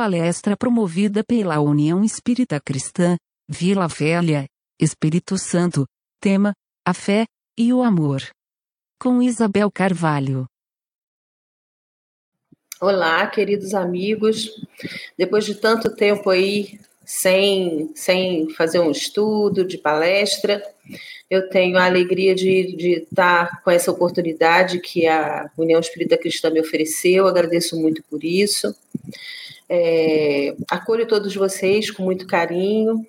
palestra promovida pela União Espírita Cristã, Vila Velha, Espírito Santo, tema: a fé e o amor. Com Isabel Carvalho. Olá, queridos amigos. Depois de tanto tempo aí sem, sem fazer um estudo de palestra, eu tenho a alegria de, de estar com essa oportunidade que a União Espírita Cristã me ofereceu. Agradeço muito por isso. É, acolho todos vocês com muito carinho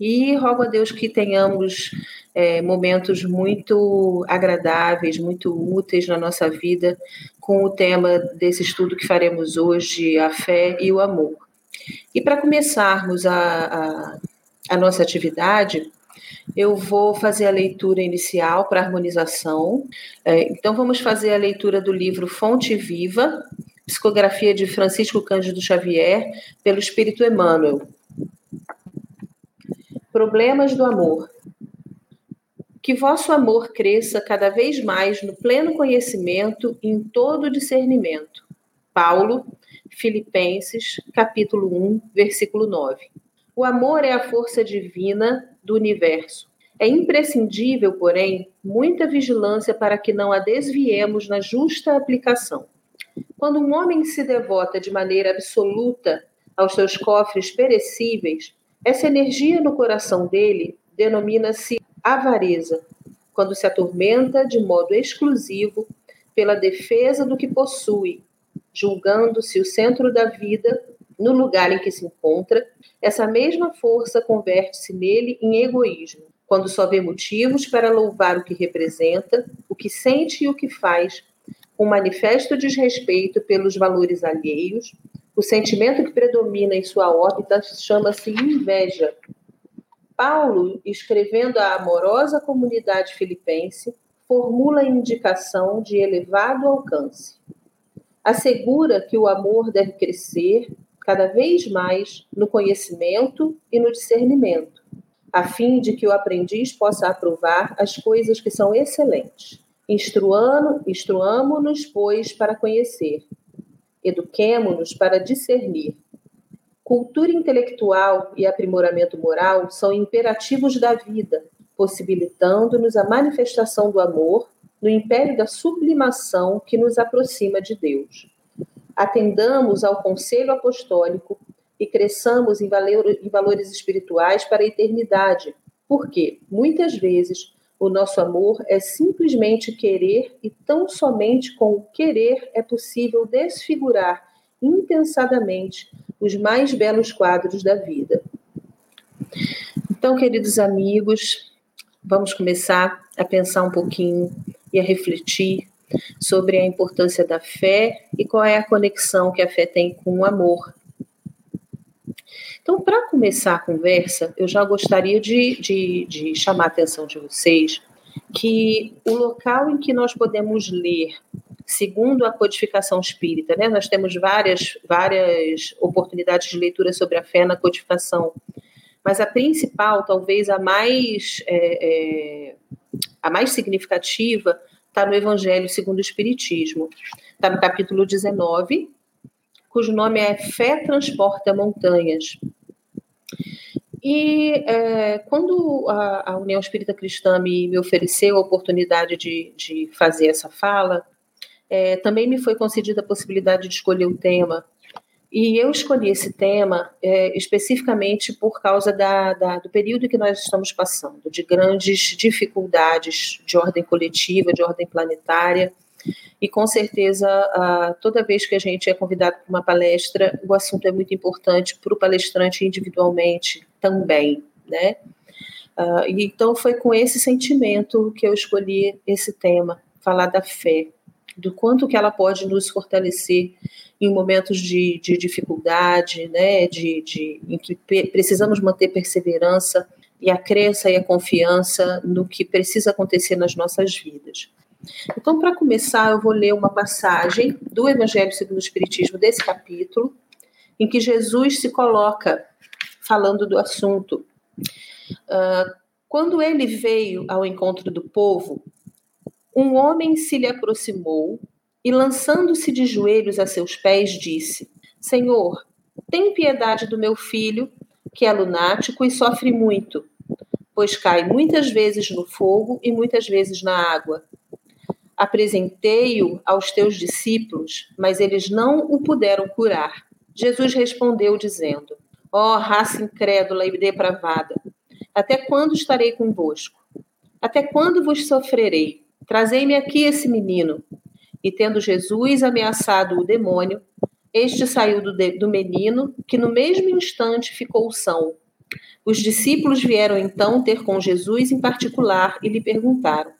e rogo a Deus que tenhamos é, momentos muito agradáveis, muito úteis na nossa vida com o tema desse estudo que faremos hoje, a fé e o amor. E para começarmos a, a, a nossa atividade, eu vou fazer a leitura inicial para harmonização. É, então, vamos fazer a leitura do livro Fonte Viva, psicografia de Francisco Cândido Xavier, pelo Espírito Emmanuel. Problemas do amor. Que vosso amor cresça cada vez mais no pleno conhecimento e em todo discernimento. Paulo, Filipenses, capítulo 1, versículo 9. O amor é a força divina do universo. É imprescindível, porém, muita vigilância para que não a desviemos na justa aplicação. Quando um homem se devota de maneira absoluta aos seus cofres perecíveis, essa energia no coração dele denomina-se avareza, quando se atormenta de modo exclusivo pela defesa do que possui, julgando-se o centro da vida no lugar em que se encontra, essa mesma força converte-se nele em egoísmo, quando só vê motivos para louvar o que representa, o que sente e o que faz, com manifesto desrespeito pelos valores alheios, o sentimento que predomina em sua órbita chama-se inveja, Paulo, escrevendo à amorosa comunidade filipense, formula a indicação de elevado alcance. Assegura que o amor deve crescer cada vez mais no conhecimento e no discernimento, a fim de que o aprendiz possa aprovar as coisas que são excelentes. Instruamo-nos, pois, para conhecer. Eduquemo-nos para discernir Cultura intelectual e aprimoramento moral são imperativos da vida, possibilitando-nos a manifestação do amor no império da sublimação que nos aproxima de Deus. Atendamos ao conselho apostólico e cresçamos em, valores espirituais para a eternidade, porque, muitas vezes, o nosso amor é simplesmente querer e tão somente com o querer é possível desfigurar impensadamente os mais belos quadros da vida. Então, queridos amigos, vamos começar a pensar um pouquinho e a refletir sobre a importância da fé e qual é a conexão que a fé tem com o amor. Então, para começar a conversa, eu já gostaria de, de, de chamar a atenção de vocês que o local em que nós podemos ler segundo a codificação espírita, né? Nós temos várias, várias oportunidades de leitura sobre a fé na codificação, mas a principal, talvez a mais, é, é, a mais significativa, está no Evangelho segundo o Espiritismo. Está no capítulo 19, cujo nome é Fé Transporta Montanhas. E é, quando a, a, União Espírita Cristã me, me ofereceu a oportunidade de, de fazer essa fala, é, também me foi concedida a possibilidade de escolher o tema. E eu escolhi esse tema é, especificamente por causa da, da, do período que nós estamos passando, de grandes dificuldades de ordem coletiva, de ordem planetária. E com certeza, toda vez que a gente é convidado para uma palestra, o assunto é muito importante para o palestrante individualmente também, né? Uh, então foi com esse sentimento que eu escolhi esse tema, falar da fé do quanto que ela pode nos fortalecer em momentos de, de dificuldade, né, de, de, em que precisamos manter perseverança e a crença e a confiança no que precisa acontecer nas nossas vidas. Então, para começar, eu vou ler uma passagem do Evangelho segundo o Espiritismo, desse capítulo, em que Jesus se coloca falando do assunto. Uh, quando ele veio ao encontro do povo, um homem se lhe aproximou e, lançando-se de joelhos a seus pés, disse: Senhor, tem piedade do meu filho, que é lunático e sofre muito, pois cai muitas vezes no fogo e muitas vezes na água. Apresentei-o aos teus discípulos, mas eles não o puderam curar. Jesus respondeu, dizendo: Ó oh, raça incrédula e depravada, até quando estarei convosco? Até quando vos sofrerei? Trazei-me aqui esse menino. E tendo Jesus ameaçado o demônio, este saiu do, de, do menino, que no mesmo instante ficou são. Os discípulos vieram então ter com Jesus em particular e lhe perguntaram: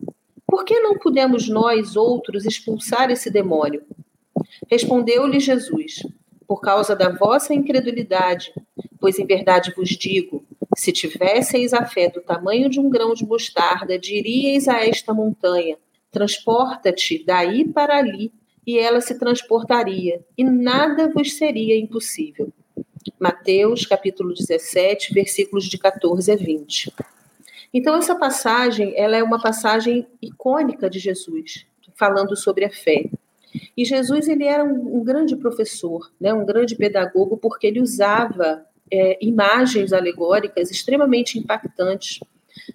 Por que não pudemos nós outros expulsar esse demônio? Respondeu-lhe Jesus: Por causa da vossa incredulidade, pois em verdade vos digo: se tivesseis a fé do tamanho de um grão de mostarda, diríeis a esta montanha: Transporta-te daí para ali, e ela se transportaria, e nada vos seria impossível. Mateus, capítulo 17, versículos de 14 a 20. Então essa passagem, ela é uma passagem icônica de Jesus, falando sobre a fé. E Jesus ele era um, um grande professor, né, um grande pedagogo, porque ele usava é, imagens alegóricas extremamente impactantes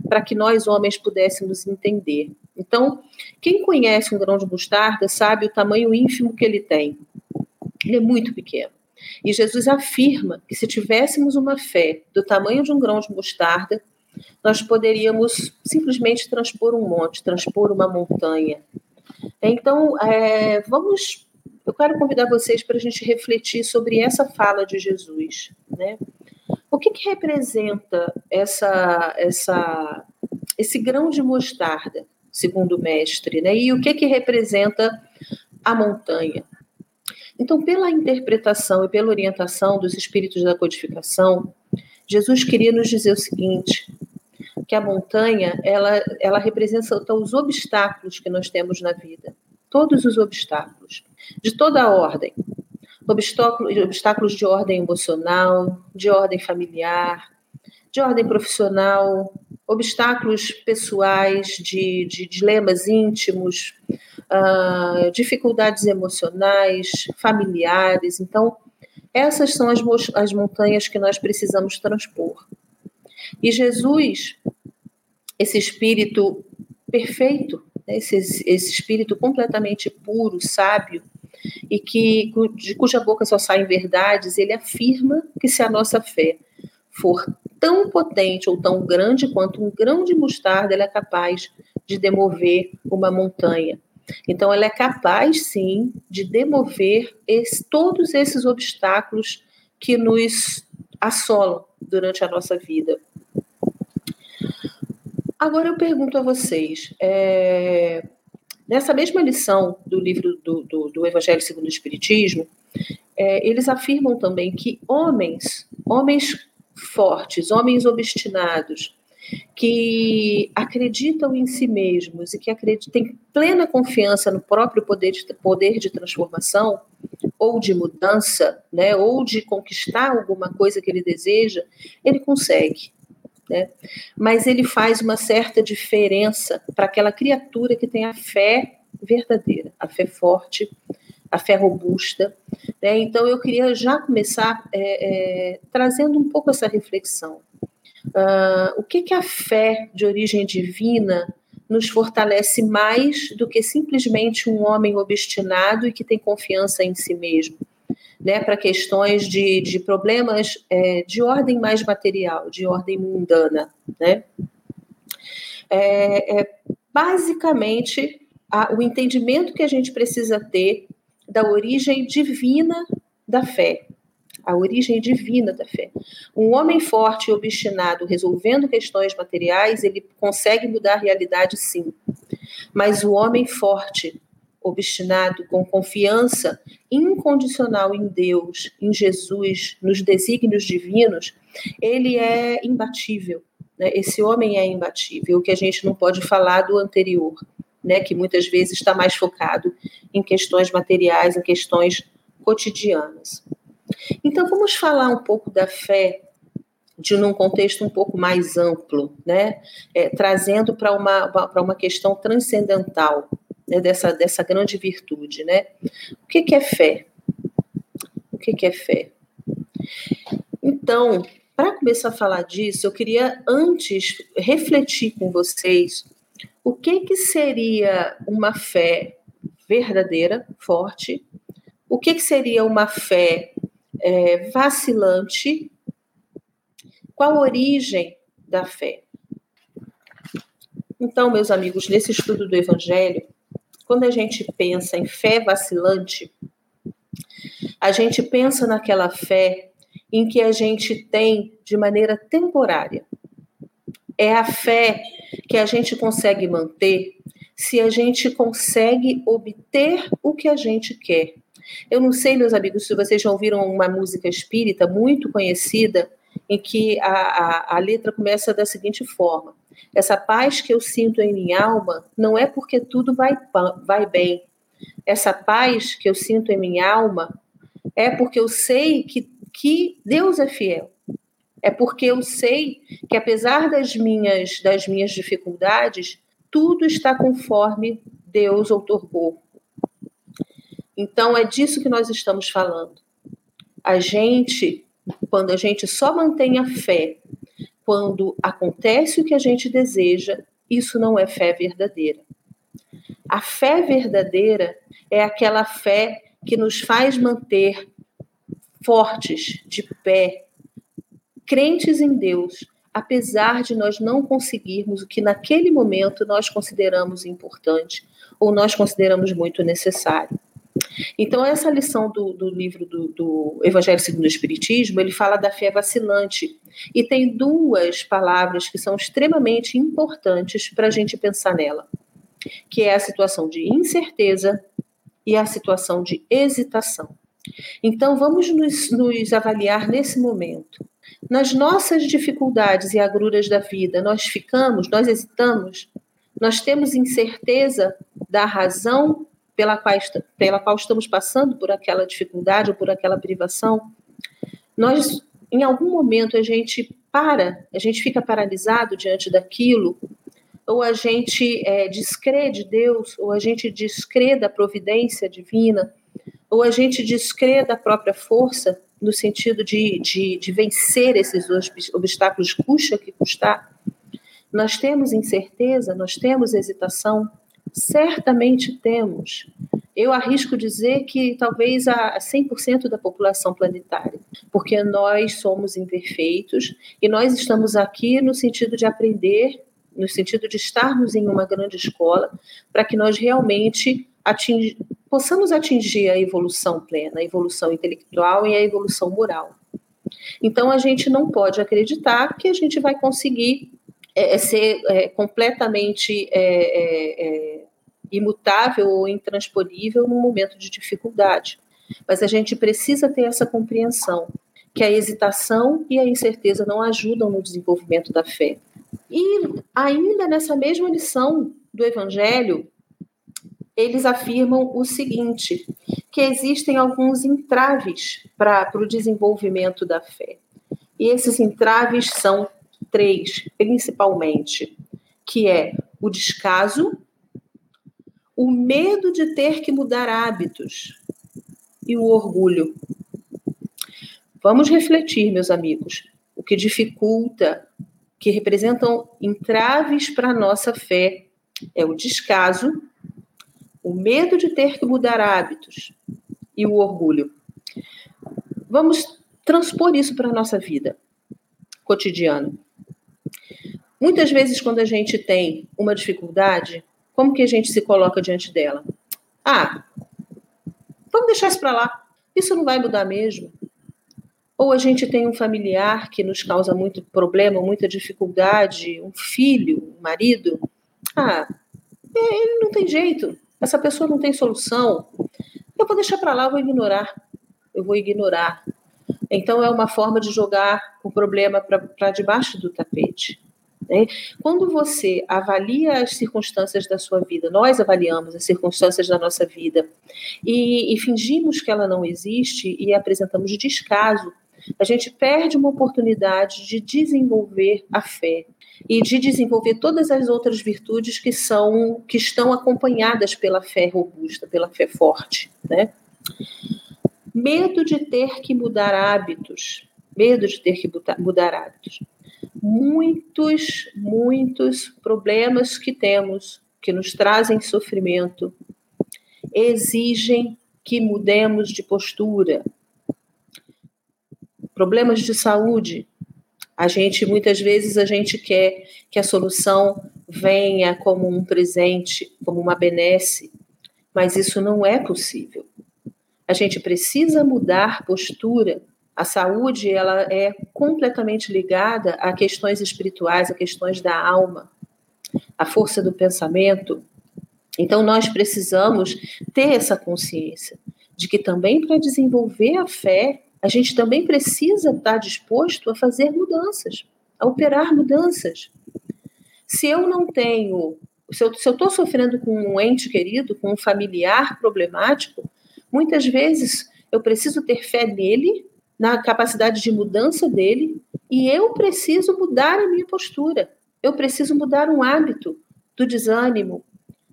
para que nós homens pudéssemos entender. Então, quem conhece um grão de mostarda sabe o tamanho ínfimo que ele tem. Ele é muito pequeno. E Jesus afirma que se tivéssemos uma fé do tamanho de um grão de mostarda, nós poderíamos simplesmente transpor um monte, transpor uma montanha. Então, é, vamos. Eu quero convidar vocês para a gente refletir sobre essa fala de Jesus, né? O que, que representa essa, essa, esse grão de mostarda, segundo o mestre, né? E o que, que representa a montanha? Então, pela interpretação e pela orientação dos espíritos da codificação, Jesus queria nos dizer o seguinte: que a montanha ela, ela representa os obstáculos que nós temos na vida, todos os obstáculos, de toda a ordem, obstáculos, obstáculos de ordem emocional, de ordem familiar, de ordem profissional, obstáculos pessoais, de, de dilemas íntimos, uh, dificuldades emocionais, familiares. Então, essas são as, as montanhas que nós precisamos transpor. E Jesus, esse espírito perfeito, né, esse, esse espírito completamente puro, sábio, e que de cuja boca só saem verdades, ele afirma que se a nossa fé for tão potente ou tão grande quanto um grão de mostarda, ela é capaz de demover uma montanha. Então, ela é capaz, sim, de demover esse, todos esses obstáculos que nos assolam durante a nossa vida. Agora eu pergunto a vocês: é, Nessa mesma lição do livro do, do, do Evangelho segundo o Espiritismo, é, eles afirmam também que homens, homens fortes, homens obstinados, que acreditam em si mesmos e que acreditam, têm plena confiança no próprio poder de, poder de transformação ou de mudança, né, ou de conquistar alguma coisa que ele deseja, ele consegue né? Mas ele faz uma certa diferença para aquela criatura que tem a fé verdadeira, a fé forte, a fé robusta. Né? Então, eu queria já começar é, é, trazendo um pouco essa reflexão. Uh, o que, que a fé de origem divina nos fortalece mais do que simplesmente um homem obstinado e que tem confiança em si mesmo? né, para questões de, de problemas é, de ordem mais material, de ordem mundana. Né? É, é basicamente a, o entendimento que a gente precisa ter da origem divina da fé. A origem divina da fé. Um homem forte e obstinado resolvendo questões materiais, ele consegue mudar a realidade, sim. Mas o homem forte obstinado, com confiança incondicional em Deus, em Jesus, nos desígnios divinos, ele é imbatível. Né? Esse homem é imbatível, o que a gente não pode falar do anterior, né? que muitas vezes está mais focado em questões materiais, em questões cotidianas. Então, vamos falar um pouco da fé de num contexto um pouco mais amplo, né? É, trazendo para uma, para uma questão transcendental né, dessa, dessa grande virtude. Né? O que, que é fé? O que, que é fé? Então, para começar a falar disso, eu queria antes refletir com vocês o que, que seria uma fé verdadeira, forte, o que, que seria uma fé é, vacilante, qual a origem da fé. Então, meus amigos, nesse estudo do Evangelho, quando a gente pensa em fé vacilante, a gente pensa naquela fé em que a gente tem de maneira temporária. É a fé que a gente consegue manter se a gente consegue obter o que a gente quer. Eu não sei, meus amigos, se vocês já ouviram uma música espírita muito conhecida, em que a, a, a letra começa da seguinte forma: Essa paz que eu sinto em minha alma não é porque tudo vai, vai bem. Essa paz que eu sinto em minha alma é porque eu sei que, que Deus é fiel. É porque eu sei que apesar das minhas das minhas dificuldades, tudo está conforme Deus outorgou. Então é disso que nós estamos falando. A gente, quando a gente só mantém a fé, quando acontece o que a gente deseja, isso não é fé verdadeira. A fé verdadeira é aquela fé que nos faz manter fortes, de pé, crentes em Deus, apesar de nós não conseguirmos o que naquele momento nós consideramos importante ou nós consideramos muito necessário. Então, essa lição do, do livro do, do, Evangelho segundo o Espiritismo, ele fala da fé vacilante. E tem duas palavras que são extremamente importantes para a gente pensar nela, que é a situação de incerteza e a situação de hesitação. Então, vamos nos, nos avaliar nesse momento. Nas nossas dificuldades e agruras da vida, nós ficamos, nós hesitamos, nós temos incerteza da razão pela qual, pela qual estamos passando por aquela dificuldade ou por aquela privação. Nós, em algum momento, a gente para, a gente fica paralisado diante daquilo, ou a gente é, descrê de Deus, ou a gente descrê da providência divina, ou a gente descrê da própria força, no sentido de, de, de vencer esses obstáculos, custa que custar. Nós temos incerteza, nós temos hesitação, certamente temos. Eu arrisco dizer que talvez a 100% da população planetária, porque nós somos imperfeitos e nós estamos aqui no sentido de aprender, no sentido de estarmos em uma grande escola, para que nós realmente atingi possamos atingir a evolução plena, a evolução intelectual e a evolução moral. Então, a gente não pode acreditar que a gente vai conseguir é, é ser é, completamente é, é, é, imutável ou intransponível num momento de dificuldade. Mas a gente precisa ter essa compreensão que a hesitação e a incerteza não ajudam no desenvolvimento da fé. E ainda nessa mesma lição do Evangelho, eles afirmam o seguinte: que existem alguns entraves para o desenvolvimento da fé. E esses entraves são três, principalmente, que é o descaso, o medo de ter que mudar hábitos e o orgulho. Vamos refletir, meus amigos, o que dificulta, que representam entraves para a nossa fé, é o descaso, o medo de ter que mudar hábitos e o orgulho. Vamos transpor isso para a nossa vida cotidiana. Muitas vezes, quando a gente tem uma dificuldade, como que a gente se coloca diante dela? Ah, vamos deixar isso para lá. Isso não vai mudar mesmo. Ou a gente tem um familiar que nos causa muito problema, muita dificuldade, um filho, um marido. Ah, é, ele não tem jeito essa pessoa não tem solução, eu vou deixar para lá, eu vou ignorar. Eu vou ignorar. Então, é uma forma de jogar o problema para debaixo do tapete. Né? Quando você avalia as circunstâncias da sua vida, nós avaliamos as circunstâncias da nossa vida e, e fingimos que ela não existe e apresentamos descaso, a gente perde uma oportunidade de desenvolver a fé, e de desenvolver todas as outras virtudes que são que estão acompanhadas pela fé robusta, pela fé forte, né? Medo de ter que mudar hábitos. Medo de ter que mudar hábitos. Muitos, muitos problemas que temos, que nos trazem sofrimento, exigem que mudemos de postura. Problemas de saúde. A gente muitas vezes a gente quer que a solução venha como um presente, como uma benesse, mas isso não é possível. A gente precisa mudar postura. A saúde ela é completamente ligada a questões espirituais, a questões da alma, a força do pensamento. Então nós precisamos ter essa consciência de que também para desenvolver a fé, a gente também precisa estar disposto a fazer mudanças, a operar mudanças. Se eu não tenho, se eu estou sofrendo com um ente querido, com um familiar problemático, muitas vezes eu preciso ter fé nele, na capacidade de mudança dele, e eu preciso mudar a minha postura. Eu preciso mudar um hábito do desânimo,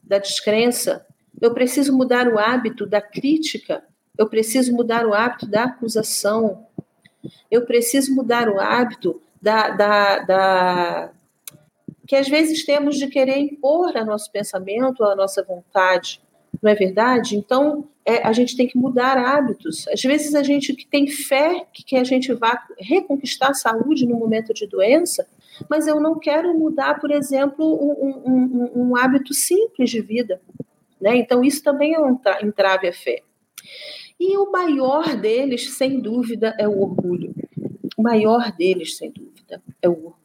da descrença. Eu preciso mudar o hábito da crítica. Eu preciso mudar o hábito da acusação. Eu preciso mudar o hábito da, da, da que às vezes temos de querer impor a nosso pensamento, a nossa vontade, não é verdade? Então, é, a gente tem que mudar hábitos. Às vezes a gente que tem fé que, a gente vá reconquistar a saúde no momento de doença, mas eu não quero mudar, por exemplo, um, um, um hábito simples de vida. Né? Então, isso também é um entrave à fé. E o maior deles, sem dúvida, é o orgulho. O maior deles, sem dúvida, é o orgulho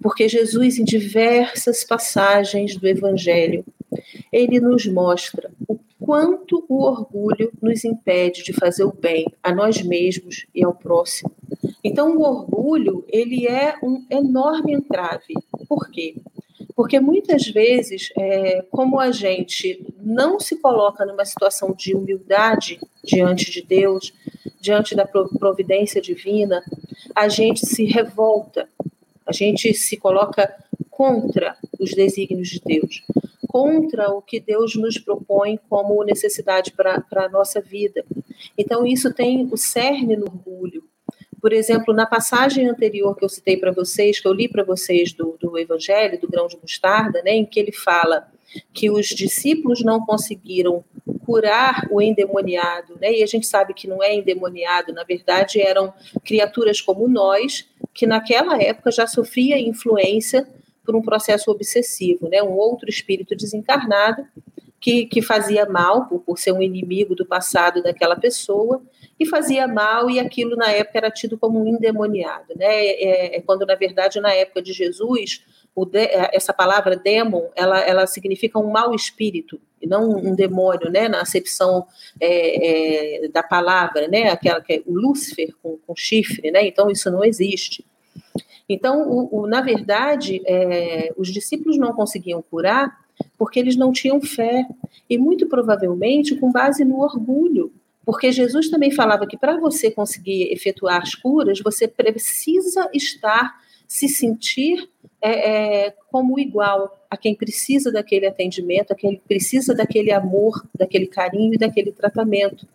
porque Jesus, em diversas passagens do Evangelho, ele nos mostra o quanto o orgulho nos impede de fazer o bem a nós mesmos e ao próximo. Então, o orgulho ele é um enorme entrave. Por quê? Porque muitas vezes, é, como a gente não se coloca numa situação de humildade diante de Deus, diante da providência divina, a gente se revolta a gente se coloca contra os desígnios de Deus, contra o que Deus nos propõe como necessidade para a nossa vida. Então, isso tem o cerne no orgulho. Por exemplo, na passagem anterior que eu citei para vocês, que eu li para vocês do, do Evangelho, do grão de mostarda, né, em que ele fala que os discípulos não conseguiram curar o endemoniado, né? E a gente sabe que não é endemoniado, na verdade eram criaturas como nós, que naquela época já sofria influência por um processo obsessivo, né? Um outro espírito desencarnado que, que fazia mal por, por ser um inimigo do passado daquela pessoa e fazia mal e aquilo na época era tido como um endemoniado, né? É, é quando na verdade na época de Jesus de, é, essa palavra demon, ela, ela significa um mau espírito, e não um demônio, né, na acepção é, é, da palavra, né, aquela que é o Lúcifer com, com chifre, né, então isso não existe. Então, o, o na verdade, é, os discípulos não conseguiam curar porque eles não tinham fé, e muito provavelmente com base no orgulho, porque Jesus também falava que para você conseguir efetuar as curas, você precisa estar, se sentir é, é, como igual a quem precisa daquele atendimento, a quem precisa daquele amor, daquele carinho e daquele tratamento.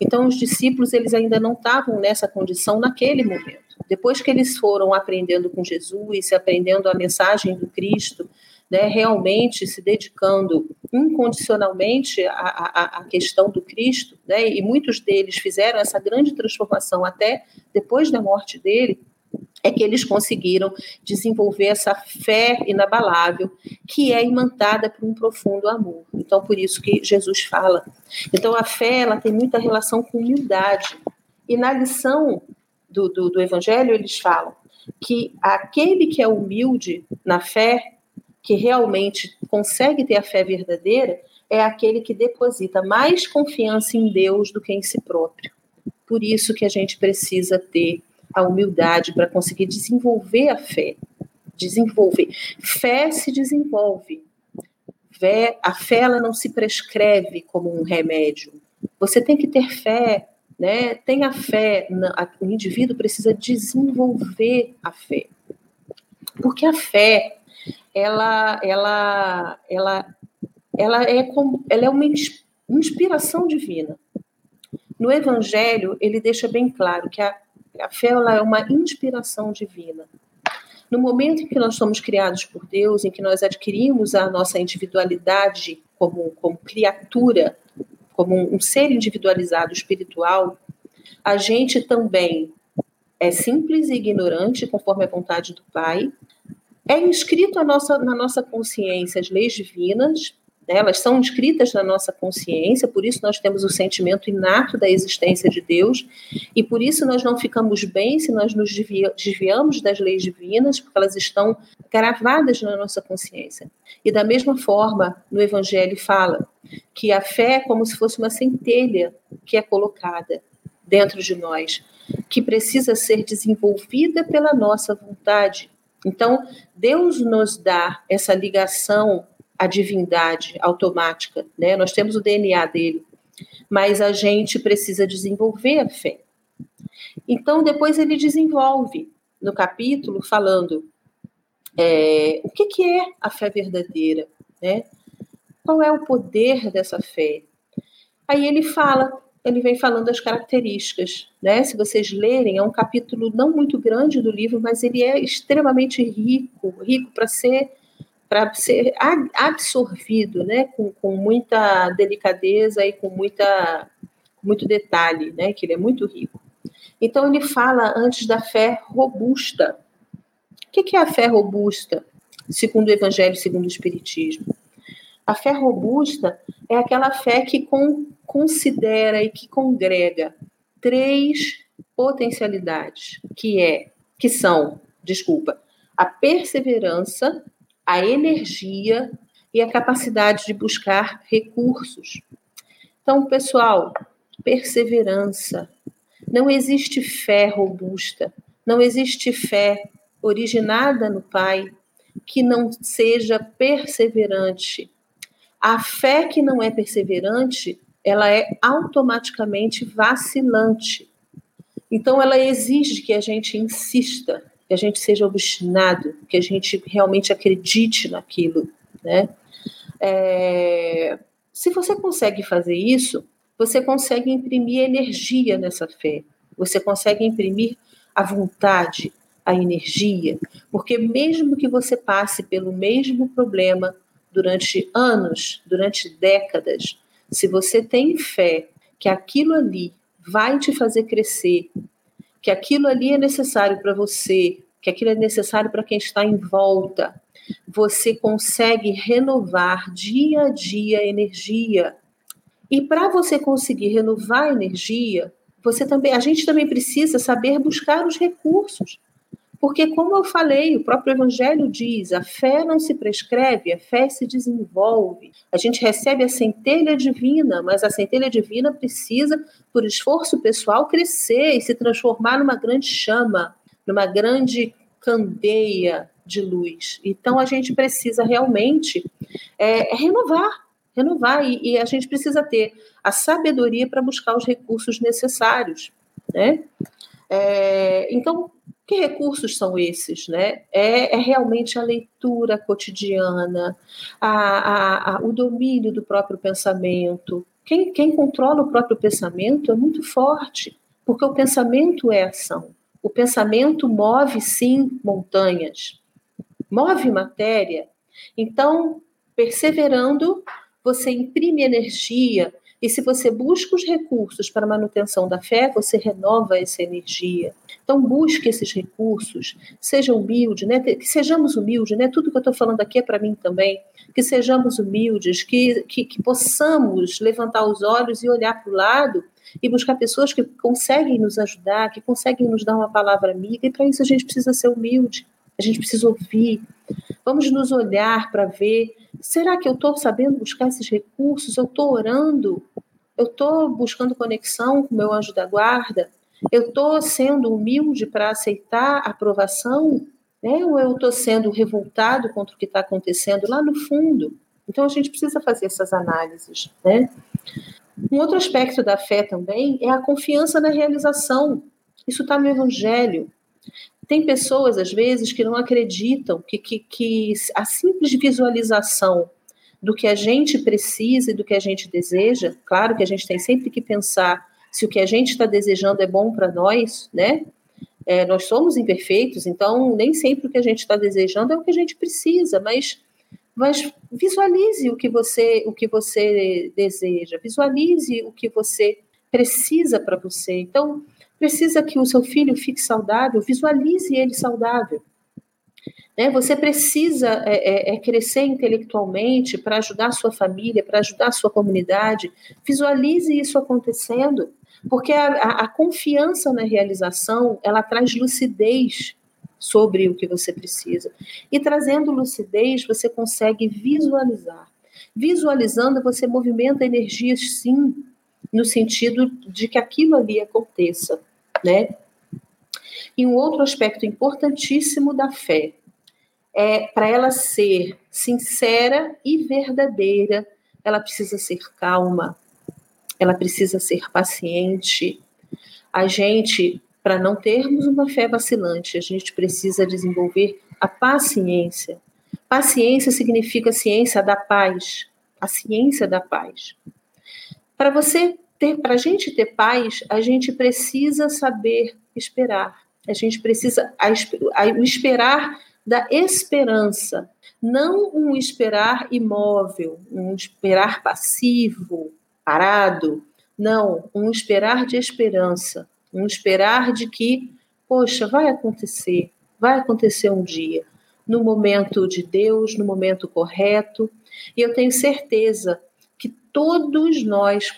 Então, os discípulos eles ainda não estavam nessa condição naquele momento. Depois que eles foram aprendendo com Jesus, aprendendo a mensagem do Cristo, né, realmente se dedicando incondicionalmente à, à, à, questão do Cristo, né, e muitos deles fizeram essa grande transformação até depois da morte dele, é que eles conseguiram desenvolver essa fé inabalável que é imantada por um profundo amor. Então, por isso que Jesus fala. Então, a fé ela tem muita relação com humildade. E na lição do, do, do Evangelho, eles falam que aquele que é humilde na fé, que realmente consegue ter a fé verdadeira, é aquele que deposita mais confiança em Deus do que em si próprio. Por isso que a gente precisa ter a humildade para conseguir desenvolver a fé. Desenvolver. Fé se desenvolve. Fé, a fé ela não se prescreve como um remédio. Você tem que ter fé, né? Tenha fé. O indivíduo precisa desenvolver a fé. Porque a fé, ela, ela, ela, ela é como, ela é uma inspiração divina. no Evangelho, ele deixa bem claro que a, a fé é uma inspiração divina. No momento em que nós somos criados por Deus, em que nós adquirimos a nossa individualidade como, como criatura, como um, um ser individualizado espiritual, a gente também é simples e ignorante, conforme a vontade do Pai. É inscrito nossa, na nossa consciência as leis divinas, né? elas são inscritas na nossa consciência, por isso nós temos o sentimento inato da existência de Deus, e por isso nós não ficamos bem se nós nos desviamos das leis divinas, porque elas estão gravadas na nossa consciência. E da mesma forma, no Evangelho fala que a fé é como se fosse uma centelha que é colocada dentro de nós, que precisa ser desenvolvida pela nossa vontade. Então, Deus nos dá essa ligação a divindade automática, né? Nós temos o DNA dele, mas a gente precisa desenvolver a fé. Então, depois ele desenvolve no capítulo falando é, o que, que é a fé verdadeira, né? Qual é o poder dessa fé? Aí ele fala, ele vem falando das características, né? Se vocês lerem, é um capítulo não muito grande do livro, mas ele é extremamente rico, rico para ser para ser absorvido, né, com, com muita delicadeza e com muita muito detalhe, né, que ele é muito rico. Então ele fala antes da fé robusta. O que é a fé robusta, segundo o Evangelho, segundo o Espiritismo? A fé robusta é aquela fé que com, considera e que congrega três potencialidades, que é, que são, desculpa, a perseverança, a energia e a capacidade de buscar recursos. Então, pessoal, perseverança. Não existe fé robusta, não existe fé originada no Pai que não seja perseverante. A fé que não é perseverante, ela é automaticamente vacilante. Então, ela exige que a gente insista, que a gente seja obstinado, que a gente realmente acredite naquilo, né? É, se você consegue fazer isso, você consegue imprimir energia nessa fé, você consegue imprimir a vontade, a energia, porque mesmo que você passe pelo mesmo problema durante anos, durante décadas, se você tem fé que aquilo ali vai te fazer crescer, que aquilo ali é necessário para você, que aquilo é necessário para quem está em volta. Você consegue renovar dia a dia energia. E para você conseguir renovar energia, você também, a gente também precisa saber buscar os recursos. Porque, como eu falei, o próprio Evangelho diz: a fé não se prescreve, a fé se desenvolve. A gente recebe a centelha divina, mas a centelha divina precisa, por esforço pessoal, crescer e se transformar numa grande chama, numa grande candeia de luz. Então, a gente precisa realmente é, renovar renovar e, e, a gente precisa ter a sabedoria para buscar os recursos necessários, né? É, então, que recursos são esses? Né? É, é realmente a leitura cotidiana, a, a, a, o domínio do próprio pensamento. Quem, quem controla o próprio pensamento é muito forte, porque o pensamento é ação. O pensamento move, sim, montanhas, move matéria. Então, perseverando, você imprime energia, e se você busca os recursos para manutenção da fé, você renova essa energia. Então, busque esses recursos, seja humilde, né? que sejamos humildes, né? tudo que eu estou falando aqui é para mim também, que sejamos humildes, que, que, que possamos levantar os olhos e olhar para o lado e buscar pessoas que conseguem nos ajudar, que conseguem nos dar uma palavra amiga, e para isso a gente precisa ser humilde, a gente precisa ouvir. Vamos nos olhar para ver: será que eu estou sabendo buscar esses recursos? Eu estou orando? Eu estou buscando conexão com o meu anjo da guarda? Eu estou sendo humilde para aceitar a aprovação, né? ou eu estou sendo revoltado contra o que está acontecendo lá no fundo? Então a gente precisa fazer essas análises. Né? Um outro aspecto da fé também é a confiança na realização. Isso está no Evangelho. Tem pessoas, às vezes, que não acreditam que, que, que a simples visualização do que a gente precisa e do que a gente deseja, claro que a gente tem sempre que pensar se o que a gente está desejando é bom para nós, né? É, nós somos imperfeitos, então nem sempre o que a gente está desejando é o que a gente precisa, mas, mas visualize o que você o que você deseja, visualize o que você precisa para você. Então, precisa que o seu filho fique saudável, visualize ele saudável. Né? Você precisa é, é, é crescer intelectualmente para ajudar a sua família, para ajudar a sua comunidade. Visualize isso acontecendo, porque a, a, a confiança na realização ela traz lucidez sobre o que você precisa. E trazendo lucidez, você consegue visualizar. Visualizando, você movimenta energias, sim, no sentido de que aquilo ali aconteça, né? E um outro aspecto importantíssimo da fé é para ela ser sincera e verdadeira, ela precisa ser calma, ela precisa ser paciente. A gente, para não termos uma fé vacilante, a gente precisa desenvolver a paciência. Paciência significa ciência da paz, a ciência da paz. Para você ter, para a gente ter paz, a gente precisa saber esperar. A gente precisa a, a, o esperar da esperança, não um esperar imóvel, um esperar passivo, parado. Não, um esperar de esperança, um esperar de que, poxa, vai acontecer, vai acontecer um dia, no momento de Deus, no momento correto. E eu tenho certeza que todos nós,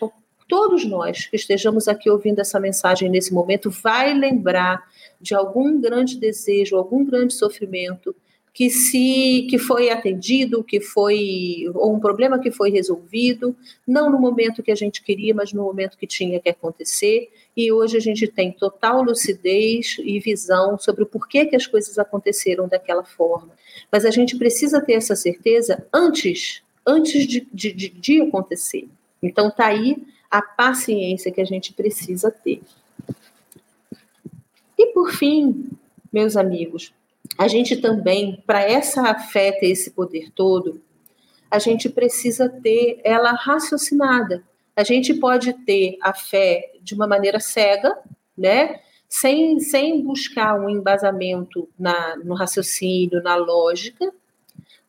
todos nós que estejamos aqui ouvindo essa mensagem nesse momento, vai lembrar de algum grande desejo, algum grande sofrimento que se que foi atendido, que foi ou um problema que foi resolvido, não no momento que a gente queria, mas no momento que tinha que acontecer. E hoje a gente tem total lucidez e visão sobre o porquê que as coisas aconteceram daquela forma. Mas a gente precisa ter essa certeza antes, antes de, de, de acontecer. Então tá aí a paciência que a gente precisa ter. E por fim, meus amigos, a gente também, para essa fé ter esse poder todo, a gente precisa ter ela raciocinada. A gente pode ter a fé de uma maneira cega, né? Sem, sem buscar um embasamento na, no raciocínio, na lógica,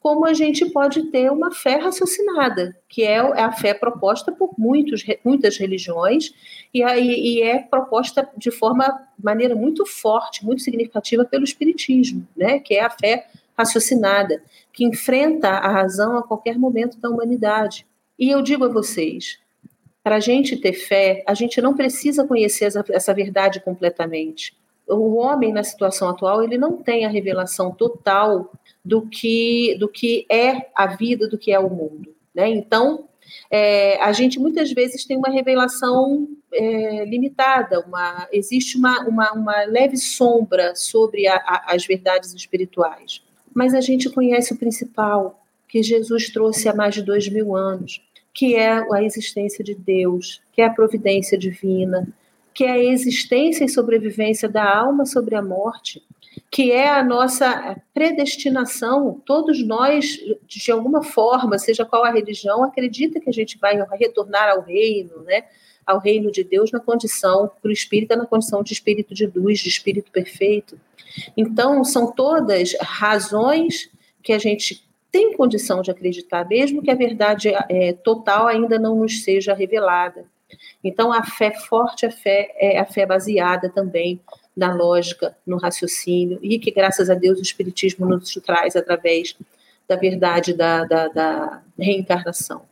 como a gente pode ter uma fé raciocinada, que é, é a fé proposta por muitos, muitas religiões e, e é proposta de forma maneira muito forte, muito significativa pelo espiritismo, né? Que é a fé raciocinada, que enfrenta a razão a qualquer momento da humanidade. E eu digo a vocês, para a gente ter fé, a gente não precisa conhecer essa, essa verdade completamente. O homem na situação atual ele não tem a revelação total do que, do que é a vida, do que é o mundo. Né? Então, é, a gente muitas vezes tem uma revelação é, limitada, uma, existe uma, uma, uma leve sombra sobre a, a, as verdades espirituais. Mas a gente conhece o principal, que Jesus trouxe há mais de dois mil anos, que é a existência de Deus, que é a providência divina, que é a existência e sobrevivência da alma sobre a morte, que é a nossa predestinação. Todos nós, de alguma forma, seja qual a religião, acredita que a gente vai retornar ao reino, né? ao reino de Deus na condição, para o espírito, na condição de espírito de luz, de espírito perfeito. Então, são todas razões que a gente tem condição de acreditar, mesmo que a verdade é, total ainda não nos seja revelada. Então, a fé forte, a fé é a fé baseada também na lógica, no raciocínio, e que, graças a Deus, o Espiritismo nos traz através da verdade da, da, da reencarnação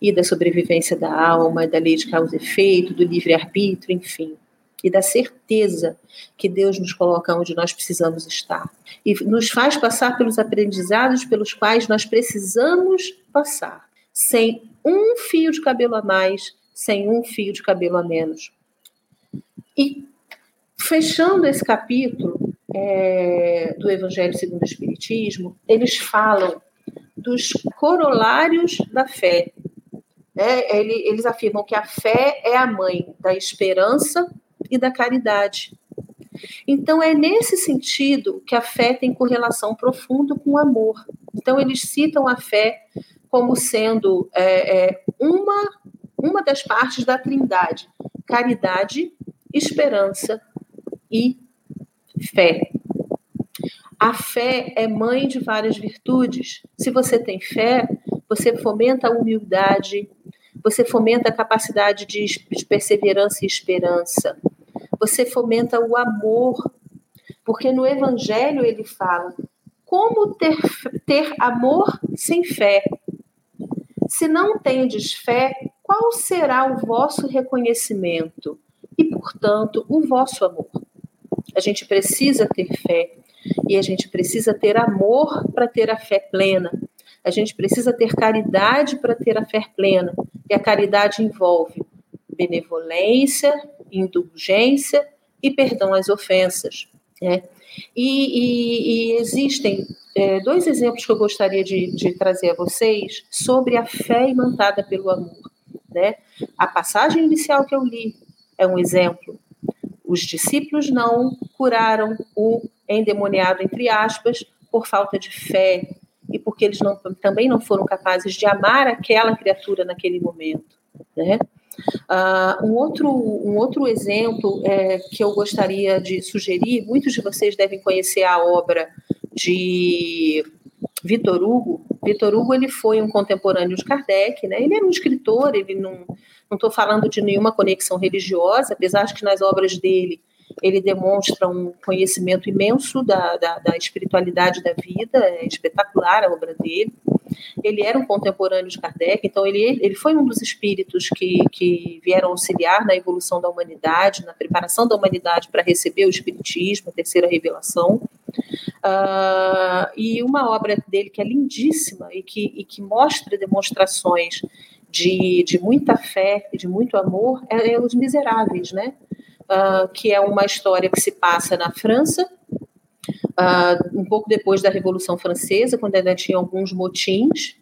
e da sobrevivência da alma, da lei de causa e efeito, do livre-arbítrio, enfim, e da certeza que Deus nos coloca onde nós precisamos estar e nos faz passar pelos aprendizados pelos quais nós precisamos passar, sem um fio de cabelo a mais, sem um fio de cabelo a menos. E fechando esse capítulo é, do Evangelho segundo o Espiritismo, eles falam dos corolários da fé. Né? Eles afirmam que a fé é a mãe da esperança e da caridade. Então, é nesse sentido que a fé tem correlação profunda com o amor. Então, eles citam a fé como sendo é, é, uma, uma das partes da trindade caridade, esperança e fé. A fé é mãe de várias virtudes. Se você tem fé, você fomenta a humildade, você fomenta a capacidade de, de perseverança e esperança, você fomenta o amor, porque no Evangelho ele fala como ter, ter amor sem fé. Se não tendes fé, qual será o vosso reconhecimento e, portanto, o vosso amor? A gente precisa ter fé e a gente precisa ter amor para ter a fé plena. A gente precisa ter caridade para ter a fé plena. E a caridade envolve benevolência, indulgência e perdão às ofensas. Né? E, e, e existem é, dois exemplos que eu gostaria de, de, trazer a vocês sobre a fé imantada pelo amor. Né? A passagem inicial que eu li é um exemplo. Os discípulos não curaram o endemoniado, entre aspas, por falta de fé e porque eles não, também não foram capazes de amar aquela criatura naquele momento. Né? Uh, um, outro, um outro exemplo é, que eu gostaria de sugerir, muitos de vocês devem conhecer a obra de Vitor Hugo. Vitor Hugo ele foi um contemporâneo de Kardec, né? ele era um escritor, ele não estou falando de nenhuma conexão religiosa, apesar de que nas obras dele ele demonstra um conhecimento imenso da, da, da espiritualidade da vida, é espetacular a obra dele ele era um contemporâneo de Kardec, então ele, ele foi um dos espíritos que, que vieram auxiliar na evolução da humanidade, na preparação da humanidade para receber o espiritismo, a terceira revelação. Uh, e uma obra dele que é lindíssima e que, e que mostra demonstrações de, de muita fé e de muito amor é, é Os Miseráveis, né? Uh, que é uma história que se passa na França, uh, um pouco depois da Revolução Francesa, quando ainda tinha alguns motins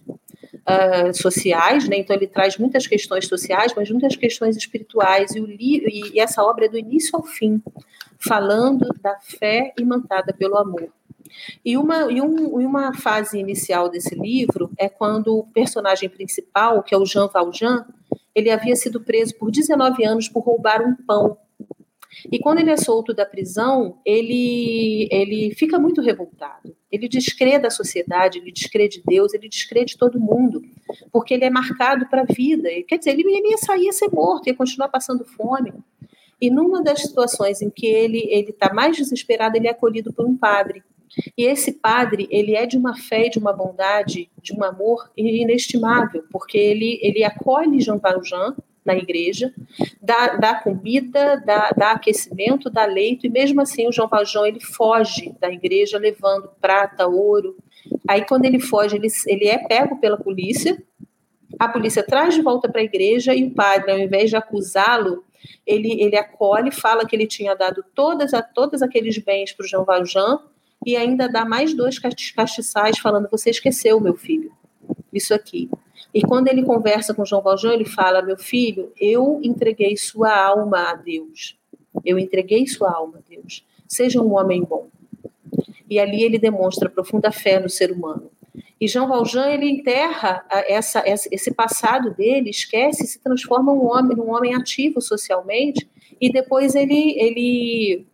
uh, sociais, né? então ele traz muitas questões sociais, mas muitas questões espirituais, e, o li e essa obra é do início ao fim, falando da fé imantada pelo amor. E uma, e, um, e uma fase inicial desse livro é quando o personagem principal, que é o Jean Valjean, ele havia sido preso por 19 anos por roubar um pão e quando ele é solto da prisão, ele, ele fica muito revoltado. Ele descrê da sociedade, ele descrê de Deus, ele descrê de todo mundo, porque ele é marcado para a vida. Quer dizer, ele, ele ia sair a ser morto, ia continuar passando fome. E numa das situações em que ele ele está mais desesperado, ele é acolhido por um padre. E esse padre, ele é de uma fé de uma bondade, de um amor inestimável, porque ele, ele acolhe Jean Valjean, na igreja, dá, dá comida, dá, dá, aquecimento, dá leito, e mesmo assim o João Valjean ele foge da igreja levando prata, ouro. Aí quando ele foge, ele, ele é pego pela polícia, a polícia traz de volta para a igreja e o padre, ao invés de acusá-lo, ele, ele acolhe, fala que ele tinha dado todas, a, todos aqueles bens para o João Valjean e ainda dá mais dois castiçais falando, você esqueceu, meu filho, isso aqui. E quando ele conversa com João Valjean, ele fala: Meu filho, eu entreguei sua alma a Deus. Eu entreguei sua alma a Deus. Seja um homem bom. E ali ele demonstra profunda fé no ser humano. E João Valjean ele enterra essa, esse passado dele, esquece, se transforma um homem, num homem ativo socialmente, e depois ele, ele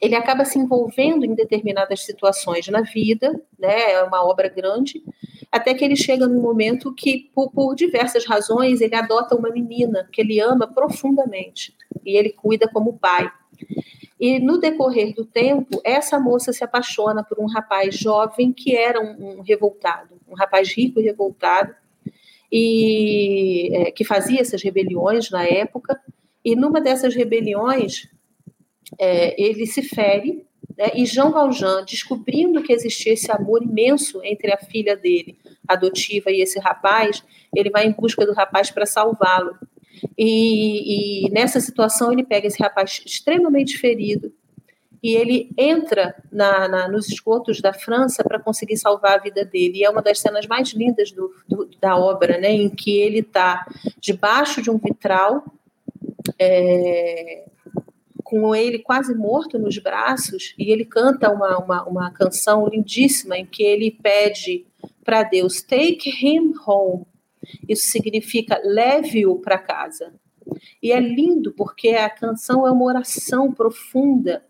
ele acaba se envolvendo em determinadas situações na vida, né? É uma obra grande, até que ele chega num momento que, por, por, diversas razões, ele adota uma menina que ele ama profundamente e ele cuida como pai. E no decorrer do tempo, essa moça se apaixona por um rapaz jovem que era um, um revoltado, um rapaz rico e revoltado, e é, que fazia essas rebeliões na época. E numa dessas rebeliões, é, ele se fere né? E Jean Valjean, descobrindo que existia esse amor imenso entre a filha dele, adotiva, e esse rapaz, ele vai em busca do rapaz para salvá-lo. E, e, nessa situação ele pega esse rapaz extremamente ferido e ele entra na, na, nos esgotos da França para conseguir salvar a vida dele. E é uma das cenas mais lindas do, do, da obra, né, em que ele está debaixo de um vitral, é, com ele quase morto nos braços, e ele canta uma, uma, uma canção lindíssima em que ele pede para Deus: Take him home. Isso significa leve-o para casa. E é lindo porque a canção é uma oração profunda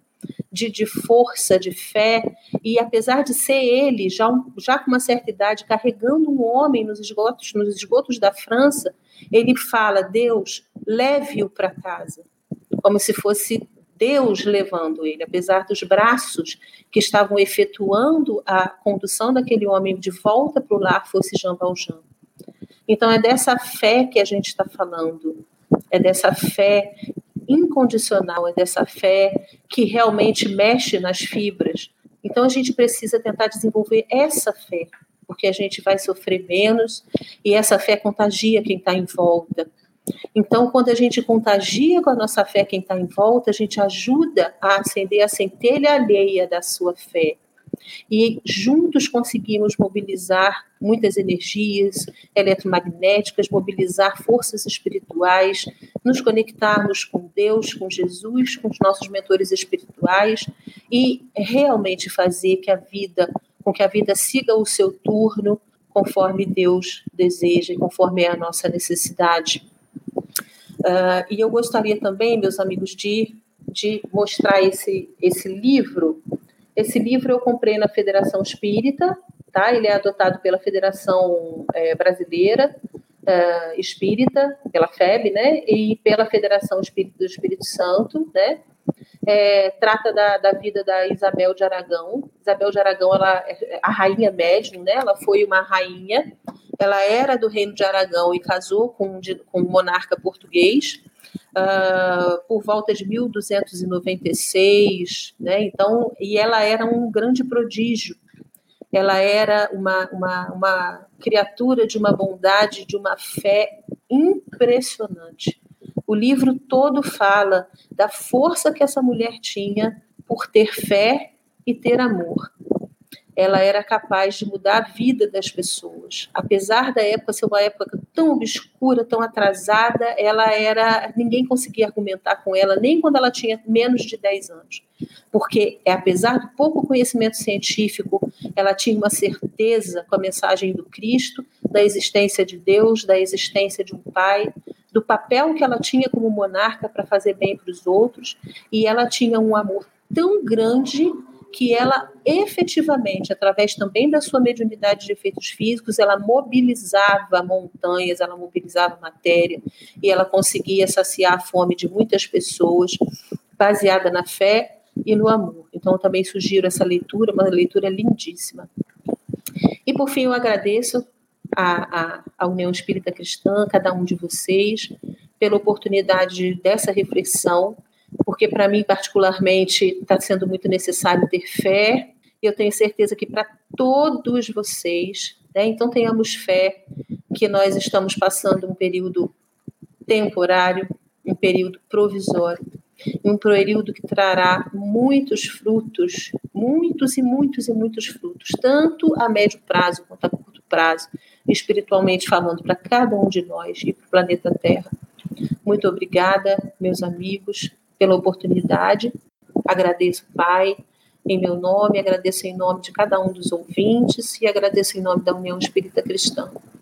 de, de força, de fé, e apesar de ser ele, já, já com uma certa idade, carregando um homem nos esgotos, nos esgotos da França, ele fala: Deus, leve-o para casa, como se fosse Deus levando ele, apesar dos braços que estavam efetuando a condução daquele homem de volta para o lar fosse Jean Valjean. Então é dessa fé que a gente está falando, é dessa fé incondicional, é dessa fé que realmente mexe nas fibras. Então a gente precisa tentar desenvolver essa fé, porque a gente vai sofrer menos e essa fé contagia quem está em volta. Então, quando a gente contagia com a nossa fé quem está em volta, a gente ajuda a acender a centelha alheia da sua fé. E juntos conseguimos mobilizar muitas energias eletromagnéticas, mobilizar forças espirituais, nos conectarmos com Deus, com Jesus, com os nossos mentores espirituais e realmente fazer que a vida, com que a vida siga o seu turno conforme Deus deseja conforme é a nossa necessidade. Uh, e eu gostaria também, meus amigos, de, de mostrar esse, esse livro esse livro eu comprei na Federação Espírita, tá? Ele é adotado pela Federação é, Brasileira uh, Espírita, pela FEB, né? E pela Federação Espírita do Espírito Santo, né? É, trata da, da, vida da Isabel de Aragão. Isabel de Aragão, ela é a rainha médium, né? Ela foi uma rainha. Ela era do reino de Aragão e casou com, com um monarca português uh, por volta de 1296, né? Então, e ela era um grande prodígio. Ela era uma, uma, uma criatura de uma bondade, de uma fé impressionante. O livro todo fala da força que essa mulher tinha por ter fé e ter amor ela era capaz de mudar a vida das pessoas. Apesar da época ser uma época tão obscura, tão atrasada, ela era ninguém conseguia argumentar com ela nem quando ela tinha menos de 10 anos. Porque apesar do pouco conhecimento científico, ela tinha uma certeza com a mensagem do Cristo, da existência de Deus, da existência de um pai, do papel que ela tinha como monarca para fazer bem para os outros, e ela tinha um amor tão grande que ela efetivamente, através também da sua mediunidade de efeitos físicos, ela mobilizava montanhas, ela mobilizava matéria e ela conseguia saciar a fome de muitas pessoas, baseada na fé e no amor. Então, também sugiro essa leitura, uma leitura lindíssima. E por fim, eu agradeço a, a, a União Espírita Cristã, cada um de vocês, pela oportunidade dessa reflexão porque para mim, particularmente, está sendo muito necessário ter fé, e eu tenho certeza que para todos vocês, né, então tenhamos fé que nós estamos passando um período temporário, um período provisório, um período que trará muitos frutos, muitos e muitos e muitos frutos, tanto a médio prazo quanto a curto prazo, espiritualmente falando, para cada um de nós e para o planeta Terra. Muito obrigada, meus amigos pela oportunidade. Agradeço, Pai, em meu nome, agradeço em nome de cada um dos ouvintes e agradeço em nome da União Espírita Cristã.